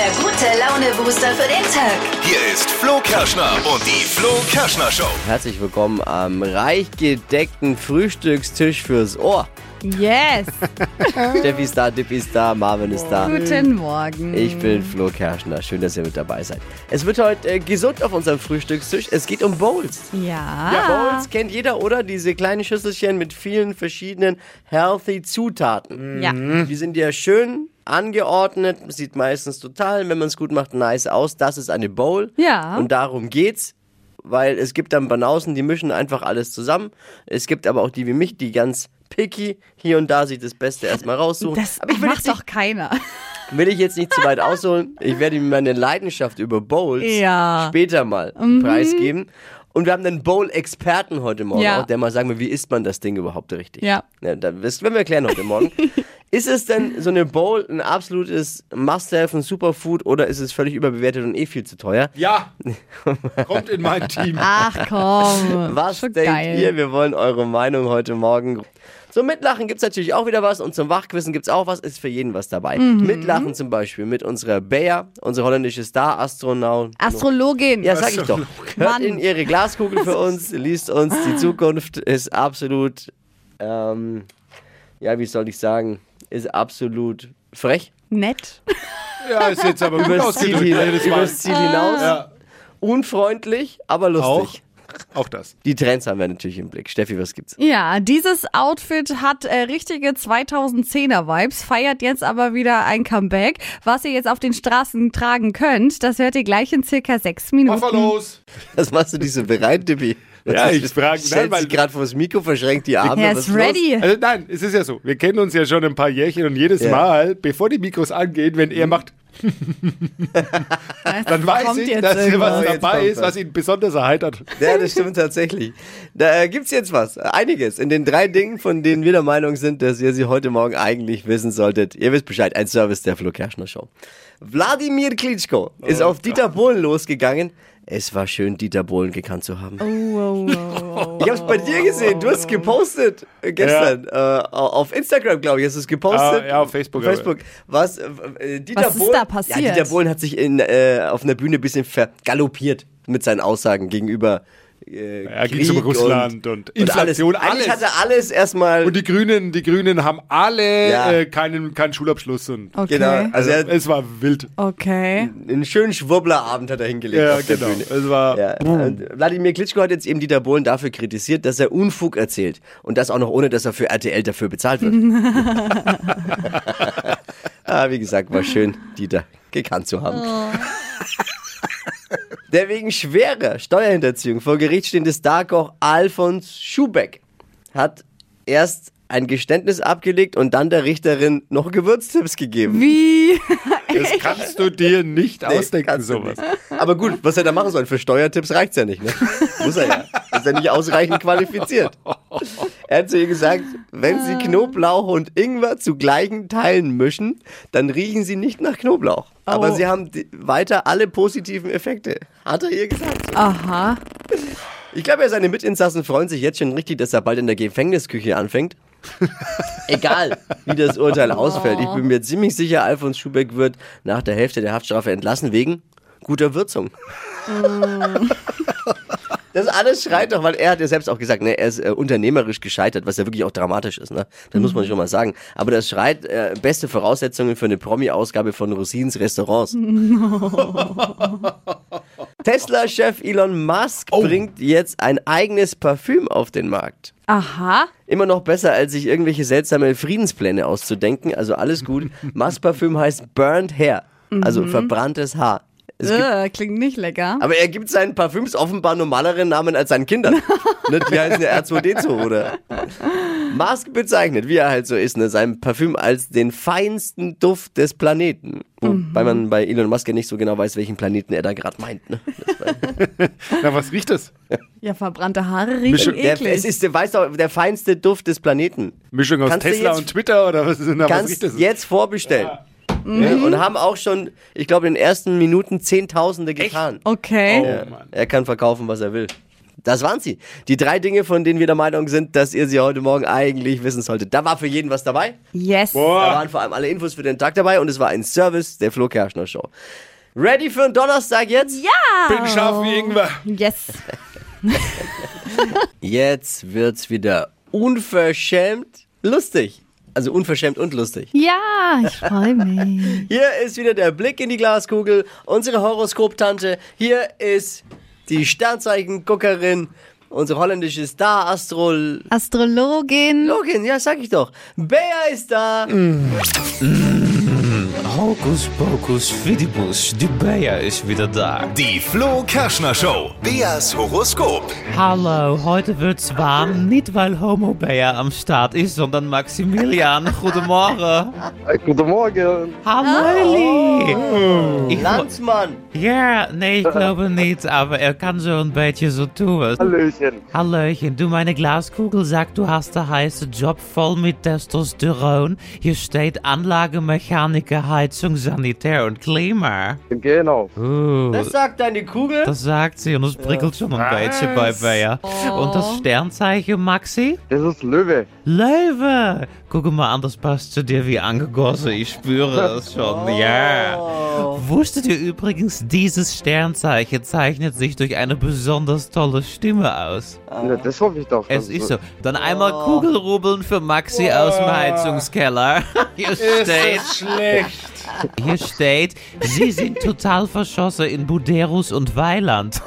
der gute Laune-Booster für den Tag. Hier ist Flo Kerschner und die Flo Kerschner Show. Herzlich willkommen am reich gedeckten Frühstückstisch fürs Ohr. Yes. Steffi ist da, Dippi ist da, Marvin ist da. Guten Morgen. Ich bin Flo Kerschner. Schön, dass ihr mit dabei seid. Es wird heute äh, gesund auf unserem Frühstückstisch. Es geht um Bowls. Ja. Ja, Bowls kennt jeder, oder? Diese kleinen Schüsselchen mit vielen verschiedenen healthy Zutaten. Ja. Die sind ja schön angeordnet, sieht meistens total, wenn man es gut macht, nice aus. Das ist eine Bowl. Ja. Und darum geht's. Weil es gibt dann Banausen, die mischen einfach alles zusammen. Es gibt aber auch die wie mich, die ganz picky hier und da sich das Beste erstmal raussuchen. Das aber ich will macht doch nicht, keiner. will ich jetzt nicht zu weit ausholen. Ich werde ihm meine Leidenschaft über Bowls Ja. Mhm. später mal preisgeben. Und wir haben einen Bowl-Experten heute Morgen, Ja. auch, der mal sagen will, wie isst man das Ding überhaupt richtig? Ja. das werden wir erklären heute Morgen. ist es denn so eine Bowl ein absolutes Must-Have, ein Superfood oder ist es völlig überbewertet und eh viel zu teuer? Ja, kommt in mein Team. Ach komm. Was Schon denkt geil. ihr? Wir wollen eure Meinung heute Morgen. Zum Mitlachen gibt es natürlich auch wieder was und zum Wachquissen gibt es auch was, ist für jeden was dabei. Mhm. Mitlachen zum Beispiel mit unserer Bea, unsere holländische Star-Astronaut. Astrologin. Ja, sag ich doch. Hört Mann. in ihre Glaskugel für uns, liest uns. Die Zukunft ist absolut, ähm, ja, wie soll ich sagen, ist absolut frech. Nett. Ja, ist jetzt aber gut Übers Ziel, Mal. übers Ziel hinaus. Ja, Unfreundlich, aber auch, lustig. auch das. Die Trends haben wir natürlich im Blick. Steffi, was gibt's? Ja, dieses Outfit hat äh, richtige 2010er Vibes, feiert jetzt aber wieder ein Comeback. Was ihr jetzt auf den Straßen tragen könnt, das hört ihr gleich in circa sechs Minuten. Mach mal los. Was machst du dich so bereit, Dippi? Ja, ich ist- frag- Stellt nein, weil- sich gerade vor das Mikro, verschränkt die Arme. Er was ist ready. Also nein, es ist ja so. Wir kennen uns ja schon ein paar Jährchen und jedes Ja. Mal, bevor die Mikros angehen, wenn er macht, dann weiß ich, dass hier was. Jetzt dabei ist, was. ihn besonders erheitert. Ja, das stimmt tatsächlich. Da äh, gibt's jetzt was. Einiges. In den drei Dingen, von denen wir der Meinung sind, dass ihr sie heute Morgen eigentlich wissen solltet. Ihr wisst Bescheid. Ein Service der Flo Kerschner Show. Wladimir Klitschko ist auf Dieter Bohlen losgegangen. Es war schön, Dieter Bohlen gekannt zu haben. Oh, oh, oh. Ich hab's bei dir gesehen. Du hast es gepostet äh, gestern. Äh, auf Instagram, glaube ich, hast du es gepostet. Ah, ja, auf Facebook, Facebook. Was, äh, äh, Dieter Was ist Bohlen, da passiert? Ja, Dieter Bohlen hat sich in, äh, auf einer Bühne ein bisschen vergaloppiert mit seinen Aussagen gegenüber äh, Ja, Krieg ging's um Russland und Inflation, alles. Eigentlich alles. hatte alles erstmal... Und die Grünen, die Grünen haben alle Ja. äh, keinen, keinen Schulabschluss und Okay. Genau, also also, er, es war wild. Okay. einen schönen Schwurblerabend hat er hingelegt Ja, auf der genau. Bühne. Es war Ja, und Wladimir Klitschko hat jetzt eben Dieter Bohlen dafür kritisiert, dass er Unfug erzählt. Und das auch noch ohne, dass er für RTL dafür bezahlt wird. ah, wie gesagt, war schön, Dieter gekannt zu haben. Der wegen schwerer Steuerhinterziehung vor Gericht stehende Starkoch Alfons Schubeck hat erst ein Geständnis abgelegt und dann der Richterin noch Gewürztipps gegeben. Wie? Das kannst du dir nicht Nee, ausdenken, sowas. nicht. Aber gut, was er da machen soll, für Steuertipps reicht's ja nicht, ne? Muss er ja. Ist er nicht ausreichend qualifiziert. Er hat zu ihr gesagt, wenn Sie Knoblauch und Ingwer zu gleichen Teilen mischen, dann riechen Sie nicht nach Knoblauch. Aber Oh. Sie haben weiter alle positiven Effekte. Hat er ihr gesagt. Aha. Ich glaube, seine Mitinsassen freuen sich jetzt schon richtig, dass er bald in der Gefängnisküche anfängt. Egal, wie das Urteil ausfällt. Ich bin mir ziemlich sicher, Alfons Schubeck wird nach der Hälfte der Haftstrafe entlassen wegen guter Würzung. Das alles schreit doch, weil er hat ja selbst auch gesagt, ne, er ist äh, unternehmerisch gescheitert, was ja wirklich auch dramatisch ist, ne? Das muss man schon mal sagen. Aber das schreit äh, beste Voraussetzungen für eine Promi-Ausgabe von Rosins Restaurants. Tesla-Chef Elon Musk bringt jetzt ein eigenes Parfüm auf den Markt. Aha. Immer noch besser, als sich irgendwelche seltsame Friedenspläne auszudenken. Also alles gut. Musk Parfüm heißt Burned Hair, also verbranntes Haar. Es gibt, Äh, klingt nicht lecker. aber er gibt seinen Parfüms offenbar normaleren Namen als seinen Kindern. ne, die heißen ja R2D2, oder? Musk bezeichnet, wie er halt so ist, ne, sein Parfüm als den feinsten Duft des Planeten. Wobei man bei Elon Musk ja nicht so genau weiß, welchen Planeten er da gerade meint. Ne? Na, was riecht das? Ja, verbrannte Haare riechen Mischung- Der, eklig. es ist, der, weißt du, der feinste Duft des Planeten. Mischung aus Kannst Tesla jetzt- und Twitter oder was ist denn da? Was Kannst riecht das? jetzt vorbestellen. Ja, und haben auch schon, ich glaube, in den ersten Minuten Zehntausende getan. okay. Oh, Ja, er kann verkaufen, was er will. Das waren sie. Die drei Dinge, von denen wir der Meinung sind, dass ihr sie heute Morgen eigentlich wissen solltet. Da war für jeden was dabei. Yes. Da waren vor allem alle Infos für den Tag dabei und es war ein Service der Flo Kerschner Show. Ready für einen Donnerstag jetzt? Ja. Bin scharf wie Ingwer. Yes. Jetzt wird's wieder unverschämt lustig. Also unverschämt und lustig. Ja, ich freue mich. Hier ist wieder der Blick in die Glaskugel, unsere Horoskop-Tante. Hier ist die Sternzeichen-Guckerin, unsere holländische Star-Astrologin. Astrologin. Ja, sag ich doch. Bea ist da. Hokus pokus fidibus, die Bea ist wieder da. Die Flo Kerschner Show. Beas Horoskop. Hallo, heute wird's warm. Nicht weil Homo Bea am Start ist, sondern Maximilian. Goedemorgen. Guten Morgen. Hallo, Ellie. Ich Landsmann. ja, nee, ich glaube nicht, aber er kann so ein beetje so tun. Hallöchen. Hallöchen, du meine Glaskugel sagt, du hast einen heißen Job voll mit Testosteron. Hier steht Anlagemechaniker, Heizung, Sanitär und Klima. Genau. Uh. Das sagt deine Kugel. Das sagt sie und es prickelt schon ein bisschen bei Bea. Und das Sternzeichen, Maxi? Das ist Löwe. Löwe! Guck mal an, das passt zu dir wie angegossen. Ich spüre es schon. Ja. Wusstet ihr übrigens, dieses Sternzeichen zeichnet sich durch eine besonders tolle Stimme aus? Ja, das hoffe ich doch. Es ist so. Dann einmal Kugelrubeln für Maxi aus dem Heizungskeller. Hier steht. Schlecht. Hier steht, Sie sind total verschossen in Buderus und Weiland.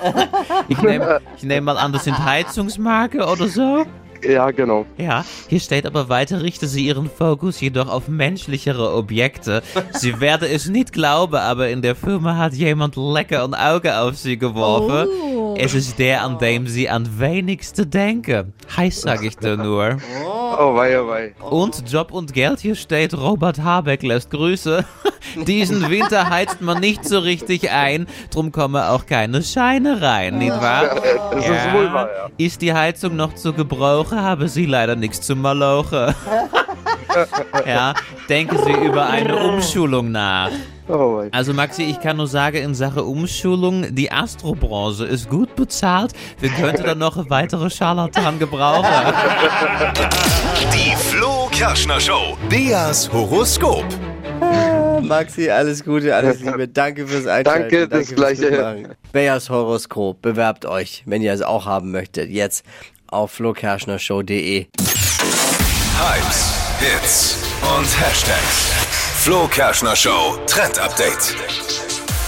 Ich nehme ich nehm mal an, das sind Heizungsmarke oder so. Ja, genau. Ja, hier steht aber weiter, richten Sie Ihren Fokus jedoch auf menschlichere Objekte. Sie werden es nicht glauben, aber in der Firma hat jemand lecker ein Auge auf Sie geworfen. Oh. Es ist der, an dem Sie am wenigsten denken. Heiß sag ich dir nur. Oh, wei, oh, wei. Und Job und Geld, hier steht, Robert Habeck lässt Grüße. Diesen Winter heizt man nicht so richtig ein, drum kommen auch keine Scheine rein, nicht wahr? Das ist wohl wahr, ja. Ist die Heizung noch zu gebrauchen, habe sie leider nichts zu malochen. ja, denken Sie über eine Umschulung nach. Oh. Also Maxi, ich kann nur sagen, in Sache Umschulung, die Astrobranche ist gut bezahlt. Wir könnten dann noch weitere Scharlatan gebrauchen. Die Flo Kerschner Show. Beas Horoskop. Maxi, alles Gute, alles Liebe. Danke fürs Einschalten. Danke, das fürs Gleiche. Beas Horoskop. Bewerbt euch, wenn ihr es auch haben möchtet. Jetzt auf flokerschnershow.de. Hypes, Hits und Hashtags. Flo Kerschner Show Trend Update.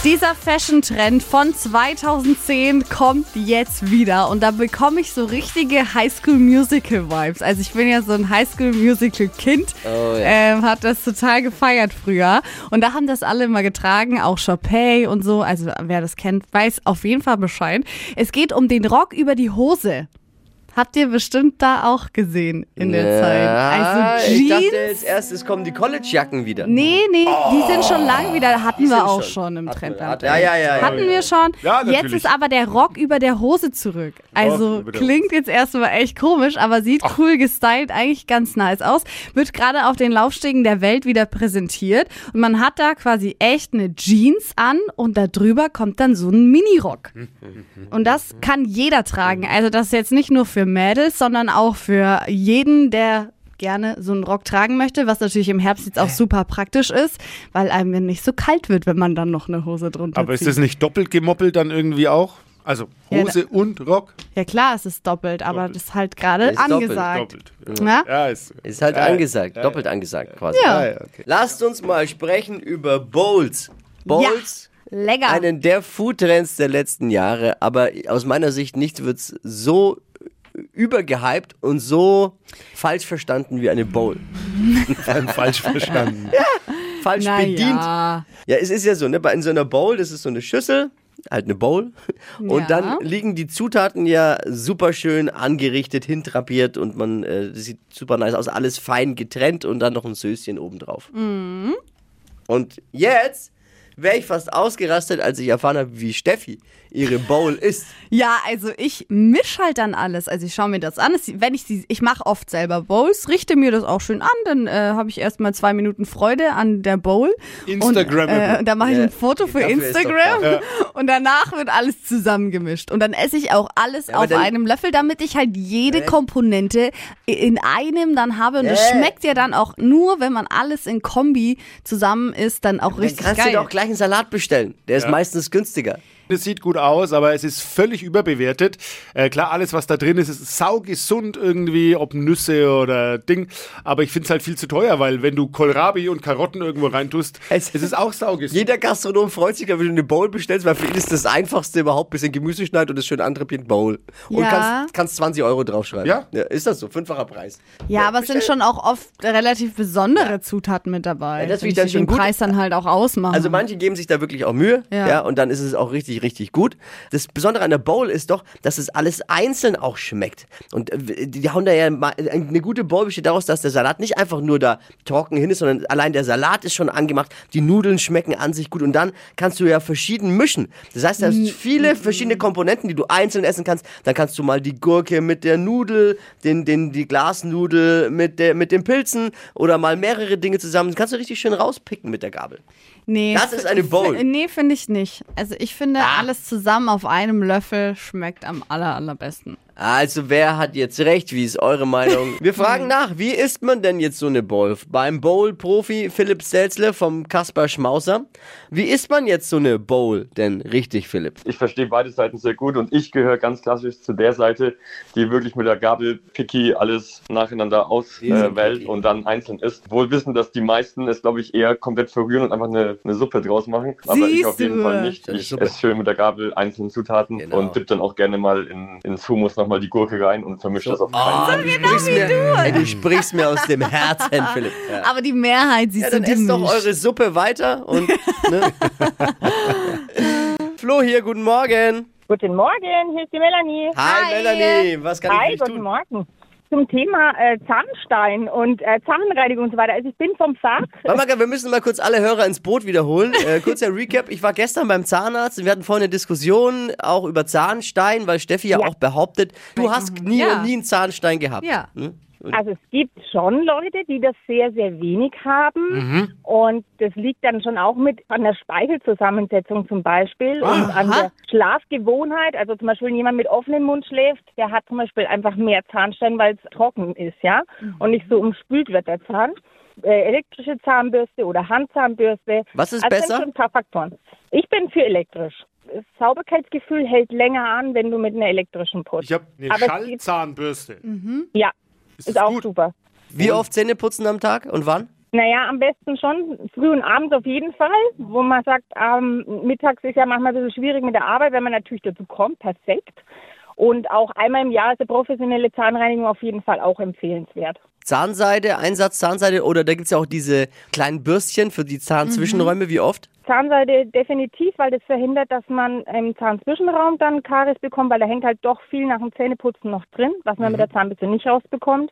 Dieser Fashion-Trend von 2010 kommt jetzt wieder und da bekomme ich so richtige Highschool-Musical-Vibes. Also ich bin ja so ein Highschool-Musical-Kind, Oh ja. ähm, hat das total gefeiert früher und da haben das alle immer getragen, auch Chopay und so. Also wer das kennt, weiß auf jeden Fall Bescheid. Es geht um den Rock über die Hose. Habt ihr bestimmt da auch gesehen in der Zeit. Also ich dachte Jeans. als erstes kommen die College-Jacken wieder. Nee, nee, die sind schon lang wieder. Hatten wir auch schon. schon, im Hatten Trend. wir- Ja, ja, ja. Hatten wir schon. Ja, jetzt ist aber der Rock über der Hose zurück. Also der klingt jetzt erstmal echt komisch, aber sieht cool gestylt, eigentlich ganz nice aus. Wird gerade auf den Laufstegen der Welt wieder präsentiert. Und man hat da quasi echt eine Jeans an und da drüber kommt dann so ein Minirock. Und das kann jeder tragen. Also das ist jetzt nicht nur für Mädels, sondern auch für jeden, der gerne so einen Rock tragen möchte, was natürlich im Herbst jetzt auch super praktisch ist, weil einem nicht so kalt wird, wenn man dann noch eine Hose drunter Aber ist zieht. das nicht doppelt gemoppelt dann irgendwie auch? Also Ja, Hose und Rock? Ja klar, es ist doppelt, aber Doppelt. das ist halt gerade Ist doppelt, angesagt. Doppelt. Ja? Ja, ist, Ist halt ja, angesagt, ja, doppelt angesagt quasi. Ja. Ja, ja, okay. Lasst uns mal sprechen über Bowls. Bowls, Lecker. einen der Foodtrends der letzten Jahre, aber aus meiner Sicht nichts wird so übergehypt und so falsch verstanden wie eine Bowl. falsch verstanden. Falsch Na bedient. ja. Ja, es ist ja so, ne, bei in so einer Bowl, das ist so eine Schüssel, halt eine Bowl. Und Ja. dann liegen die Zutaten ja super schön angerichtet, hintrapiert und man äh, sieht super nice aus, alles fein getrennt und dann noch ein Söschen obendrauf. Mhm. Und jetzt wäre ich fast ausgerastet, als ich erfahren habe, wie Steffi ihre Bowl isst. Ja, also ich misch halt dann alles. Also ich schaue mir das an. Es- Wenn ich sie, ich mache oft selber Bowls, richte mir das auch schön an, dann äh, habe ich erstmal zwei Minuten Freude an der Bowl. Instagrammable. Und, äh, da mache ich Ja, ein Foto für dafür Instagram und danach wird alles zusammengemischt. Und dann esse ich auch alles aber auf dann- einem Löffel, damit ich halt jede Nee. Komponente in einem dann habe. Und es Nee. schmeckt ja dann auch nur, wenn man alles in Kombi zusammen isst, dann auch richtig geil. Du doch gleich einen Salat bestellen. Der ist meistens günstiger. Es sieht gut aus, aber es ist völlig überbewertet. Äh, klar, alles, was da drin ist, ist saugesund irgendwie, ob Nüsse oder Ding. Aber ich finde es halt viel zu teuer, weil wenn du Kohlrabi und Karotten irgendwo reintust, Es- es ist auch saugesund. Jeder Gastronom freut sich, wenn du eine Bowl bestellst, weil für ihn ist das Einfachste überhaupt, bisschen Gemüse schneiden und das schön antreppiert Bowl. Und Ja. kannst, kannst 20 Euro draufschreiben. Ja. Ist das so? Fünffacher Preis. Ja, aber es sind schon auch oft relativ besondere Zutaten mit dabei. Ja, das die finde ich dann den schon gut. Preis dann halt auch ausmachen. Also manche geben sich da wirklich auch Mühe, ja. Ja. und dann ist es auch richtig, richtig gut. Das Besondere an der Bowl ist doch, dass es alles einzeln auch schmeckt. Und äh, die hauen da ja mal, eine gute Bowl besteht daraus, dass der Salat nicht einfach nur da trocken hin ist, sondern allein der Salat ist schon angemacht, die Nudeln schmecken an sich gut und dann kannst du ja verschieden mischen. Das heißt, du hast viele verschiedene Komponenten, die du einzeln essen kannst. Dann kannst du mal die Gurke mit der Nudel, den, den, die Glasnudel mit, der, mit den Pilzen oder mal mehrere Dinge zusammen. Das kannst du richtig schön rauspicken mit der Gabel. nee, das ist eine Bowl. Nee, finde ich nicht. Also ich finde. Alles zusammen auf einem Löffel schmeckt am aller, allerbesten. Also wer hat jetzt recht? Wie ist eure Meinung? Wir fragen nach, wie isst man denn jetzt so eine Bowl? Beim Bowl-Profi Philipp Stelzle vom Kaspar Schmauser. Wie isst man jetzt so eine Bowl denn richtig, Philipp? Ich verstehe beide Seiten sehr gut und ich gehöre ganz klassisch zu der Seite, die wirklich mit der Gabel picky alles nacheinander auswählt picky. und dann einzeln isst. Wohl wissen, dass die meisten es, glaube ich, eher komplett verrühren und einfach eine, eine Suppe draus machen. Aber ich Siehst auf jeden du. Fall nicht. Ich esse schön mit der Gabel einzelne Zutaten Genau. und dipp dann auch gerne mal in, ins Hummus nochmal die Gurke rein und vermische das auf keinen Ah, Fall. du, sprichst mir, ey, du sprichst mir aus dem Herzen, Philipp. Ja. Aber die Mehrheit siehst Ja, dann du die esst doch eure Suppe weiter und. Ne? Flo hier, guten Morgen. Guten Morgen, hier ist die Melanie. Hi, Melanie, was kann ich Hi, für dich guten tun? Morgen. Zum Thema äh, Zahnstein und äh, Zahnreinigung und so weiter. Also ich bin vom Fach. Warte mal, wir müssen mal kurz alle Hörer ins Boot wiederholen. Äh, kurzer Recap. Ich war gestern beim Zahnarzt und wir hatten vorhin eine Diskussion auch über Zahnstein, weil Steffi ja, Ja. auch behauptet, du hast nie Ja. und nie einen Zahnstein gehabt. Ja. Hm? Also es gibt schon Leute, die das sehr, sehr wenig haben. Und das liegt dann schon auch mit an der Speichelzusammensetzung zum Beispiel und an der Schlafgewohnheit. Also zum Beispiel wenn jemand mit offenem Mund schläft, der hat zum Beispiel einfach mehr Zahnstein, weil es trocken ist, ja, und nicht so umspült wird der Zahn. Äh, elektrische Zahnbürste oder Handzahnbürste. Was ist also besser? sind schon ein paar Faktoren. Ich bin für elektrisch. Das Sauberkeitsgefühl hält länger an, wenn du mit einer elektrischen putzt. Ich habe eine Aber Schallzahnbürste. Ja, Ist ist auch gut? super. Wie oft Zähne putzen am Tag und wann? Naja, am besten schon früh und abends auf jeden Fall, wo man sagt, ähm, mittags ist ja manchmal ein bisschen schwierig mit der Arbeit, wenn man natürlich dazu kommt, perfekt. Und auch einmal im Jahr ist eine professionelle Zahnreinigung auf jeden Fall auch empfehlenswert. Zahnseide, Einsatz Zahnseide oder da gibt es ja auch diese kleinen Bürstchen für die Zahnzwischenräume. Wie oft? Zahnseide definitiv, weil das verhindert, dass man im Zahnzwischenraum dann Karies bekommt, weil da hängt halt doch viel nach dem Zähneputzen noch drin, was man mit der Zahnbürste nicht rausbekommt.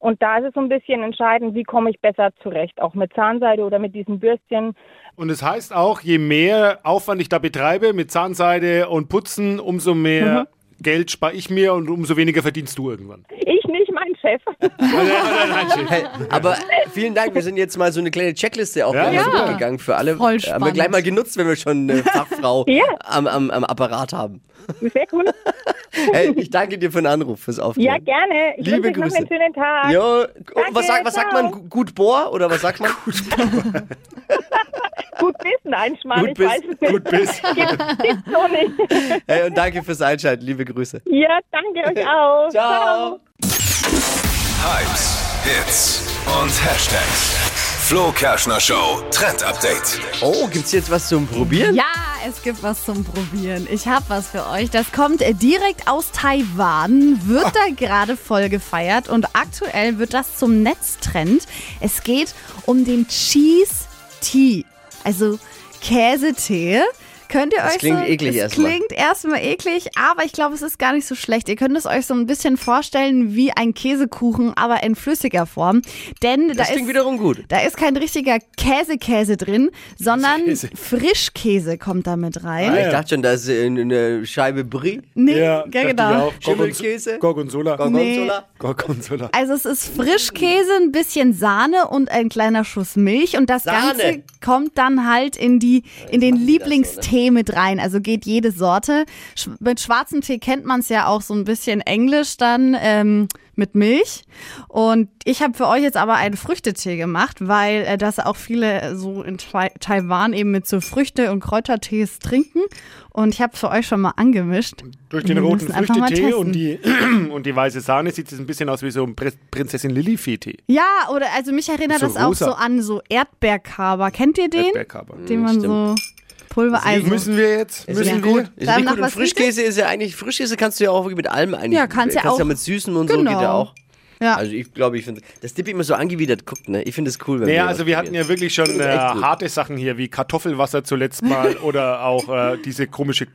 Und da ist es so ein bisschen entscheidend, wie komme ich besser zurecht, auch mit Zahnseide oder mit diesen Bürstchen. Und es heißt auch, je mehr Aufwand ich da betreibe mit Zahnseide und Putzen, umso mehr Geld spare ich mir und umso weniger verdienst du irgendwann. Ich nicht, mein Chef. Hey, aber vielen Dank, wir sind jetzt mal so eine kleine Checkliste auch Ja, super. durchgegangen für alle. Voll Haben wir spannend. gleich mal genutzt, wenn wir schon eine Fachfrau Ja. am, am, am Apparat haben. Sehr cool. Hey, ich danke dir für den Anruf, fürs Aufklären. Ja, gerne. Ich Liebe wünsche euch noch Grüße. einen schönen Tag. Jo, oh, was, sagt, was sagt man? Gu- Gut Bohr oder was sagt man? Gut bis, nein, Schmarrn, Gut ich bis, weiß es nicht. Gut bis. Gibt, gibt's so nicht. Hey, und danke fürs Einschalten. Liebe Grüße. Ja, danke euch auch. Ciao. Hypes, Hits und Hashtags. Flo Kerschner Show Trend Update. Oh, gibt's jetzt was zum Probieren? Ja, es gibt was zum Probieren. Ich habe was für euch. Das kommt äh, direkt aus Taiwan, wird da gerade voll gefeiert und aktuell wird das zum Netztrend. Es geht um den Cheese Tea, also Käsetee. Könnt ihr Das euch klingt so, eklig es erstmal. klingt erstmal eklig, aber ich glaube, es ist gar nicht so schlecht. Ihr könnt es euch so ein bisschen vorstellen wie ein Käsekuchen, aber in flüssiger Form. Denn da Das klingt ist, wiederum gut. da ist kein richtiger Käsekäse drin, sondern Käse. Frischkäse kommt da mit rein. Ich dachte schon, da ist eine Scheibe Brie. Nee, Ja, genau. Schimmelkäse. Gorgonzola. Gorgonzola. Gorgonzola. Also es ist Frischkäse, ein bisschen Sahne und ein kleiner Schuss Milch und das Sahne. Ganze kommt dann halt in die in den machen Lieblingstee mit rein. Also geht jede Sorte. Sch mit schwarzem Tee kennt man es ja auch so ein bisschen Englisch dann ähm, mit Milch. Und ich habe für euch jetzt aber einen Früchtetee gemacht, weil äh, das auch viele so in Taiwan eben mit so Früchte- und Kräutertees trinken. Und ich habe für euch schon mal angemischt. Durch den roten Früchtetee und die, und die weiße Sahne sieht es ein bisschen aus wie so ein Pr Prinzessin Lilifee-Tee. Ja, oder also mich erinnert So das auch rosa. so an so Erdbeerkaber. Kennt ihr den? Erdbeerkaber. Den man so Pulver also. Müssen wir jetzt? Müssen wir? gut. Ist gut. Und was Frischkäse ist ja eigentlich, Frischkäse kannst du ja auch wirklich mit allem eigentlich. Ja, kannst ja auch. ja mit Süßen und so Genau. geht ja auch. Ja. Also ich glaube, ich finde, das Tipp immer so angewidert guckt, ne? Ich finde es cool, wenn Naja, also wir hatten ja wirklich schon äh, harte Sachen hier, wie Kartoffelwasser zuletzt mal oder auch äh, diese komische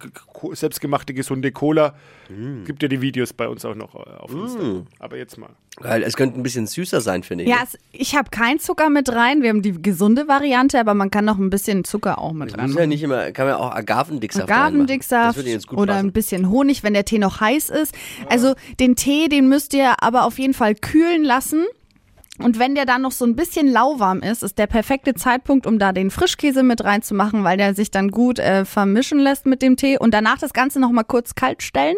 selbstgemachte gesunde Cola. Mm. Gibt ja die Videos bei uns auch noch äh, auf Insta. Aber jetzt mal. Weil es könnte ein bisschen süßer sein, finde ich. Ja, ne? es, ich habe keinen Zucker mit rein. Wir haben die gesunde Variante, aber man kann noch ein bisschen Zucker auch mit Muss rein. ja nicht immer, kann man auch Agavendicksaft. Das Agavendicksaft würde jetzt gut oder passen. ein bisschen Honig, wenn der Tee noch heiß ist. Also den Tee, den müsst ihr aber auf jeden Fall kühlen lassen. Und wenn der dann noch so ein bisschen lauwarm ist, ist der perfekte Zeitpunkt, um da den Frischkäse mit reinzumachen, weil der sich dann gut äh, vermischen lässt mit dem Tee. Und danach das Ganze noch mal kurz kalt stellen.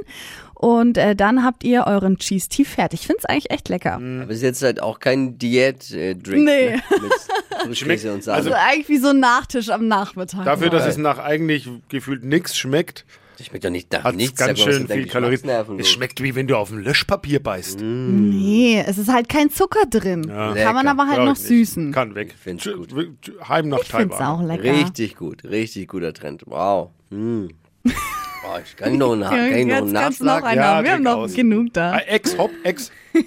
Und äh, dann habt ihr euren Cheese Tea fertig. Ich finde es eigentlich echt lecker. Aber es ist jetzt halt auch kein Diät-Drink Nee. ne? mit Frischkäse und Sahne. Also eigentlich wie so ein Nachtisch am Nachmittag. Dafür, dass es nach eigentlich gefühlt nichts schmeckt, das schmeckt doch nicht nach hat nichts. ganz schön viel Kalorien. Es schmeckt wie wenn du auf ein Löschpapier beißt. Nee, es ist halt kein Zucker drin. Kann man aber halt Glaub noch ich nicht. süßen. Kann weg. find's gut. Heim nach Ich finde es Taiwan. auch lecker. Richtig gut, richtig guter Trend. Wow. Hm. Boah, ich kann noch einen, Ja, kann ich noch einen du noch Nachschlag. einen Ja, haben. Wir haben noch aus. genug da. Ah, Ex, hopp, ex.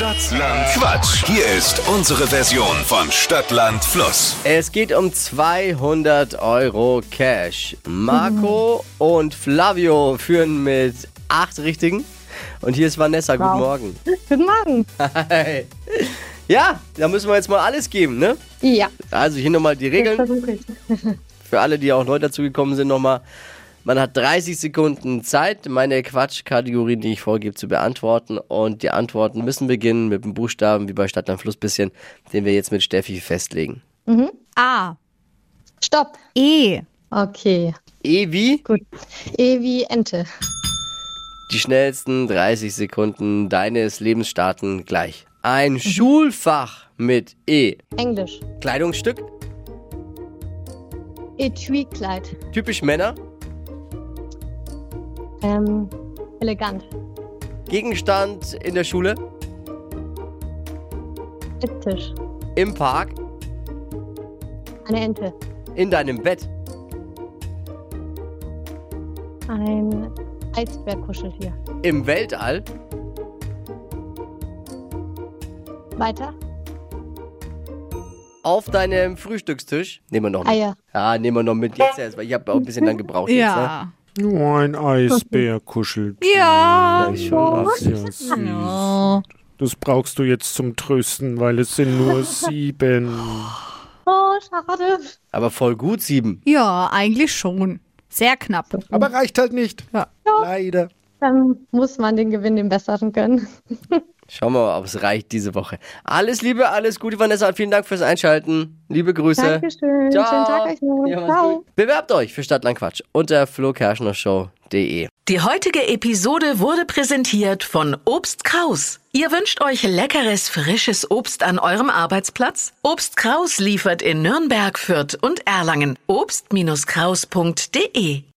Stadtland Quatsch. Hier ist unsere Version von Stadtland Fluss. Es geht um 200 Euro Cash. Marco und Flavio führen mit acht Richtigen. Und hier ist Vanessa. Guten Morgen. Guten Morgen. Hi. Ja, da müssen wir jetzt mal alles geben, ne? Ja, Also hier nochmal die Regeln. versuche ich. Für alle, die auch neu dazugekommen sind, nochmal. Man hat 30 Sekunden Zeit, meine Quatschkategorien, die ich vorgebe, zu beantworten. Und die Antworten müssen beginnen mit dem Buchstaben, wie bei Stadtland Fluss bisschen, den wir jetzt mit Steffi festlegen. A. Stopp. E. Okay, E wie? gut. E wie Ente. Die schnellsten 30 Sekunden deines Lebens starten gleich. Ein Schulfach mit E. Englisch. Kleidungsstück, Etui-Kleid. typisch Männer. Ähm, elegant. Gegenstand in der Schule, Esstisch. im Park, Eine Ente. in deinem Bett. Ein Eisbärkuscheltier. Im Weltall, Weiter. auf deinem Frühstückstisch. Nehmen wir noch mit. Eier. Ja, nehmen wir noch mit jetzt erst, weil ich habe auch ein bisschen lang gebraucht jetzt. Ne? Ja. Nur ein Eisbär kuschelt. Ja. Sehr süß. Oh. Das brauchst du jetzt zum Trösten, weil es sind nur sieben. Oh, schade. Aber voll gut, sieben. Ja, eigentlich schon. Sehr knapp. Aber reicht halt nicht. Ja. Leider. Dann muss man den Gewinn dem Besseren gönnen. Schauen wir mal, ob es reicht diese Woche. Alles Liebe, alles Gute, Vanessa. Vielen Dank fürs Einschalten. Liebe Grüße. Dankeschön. Ciao. Schönen Tag euch noch. Ja, Ciao. gut. Bewerbt euch für Stadtland Quatsch unter flokerschnershow.de. Die heutige Episode wurde präsentiert von Obst Kraus. Ihr wünscht euch leckeres, frisches Obst an eurem Arbeitsplatz? Obst Kraus liefert in Nürnberg, Fürth und Erlangen. Obst-Kraus.de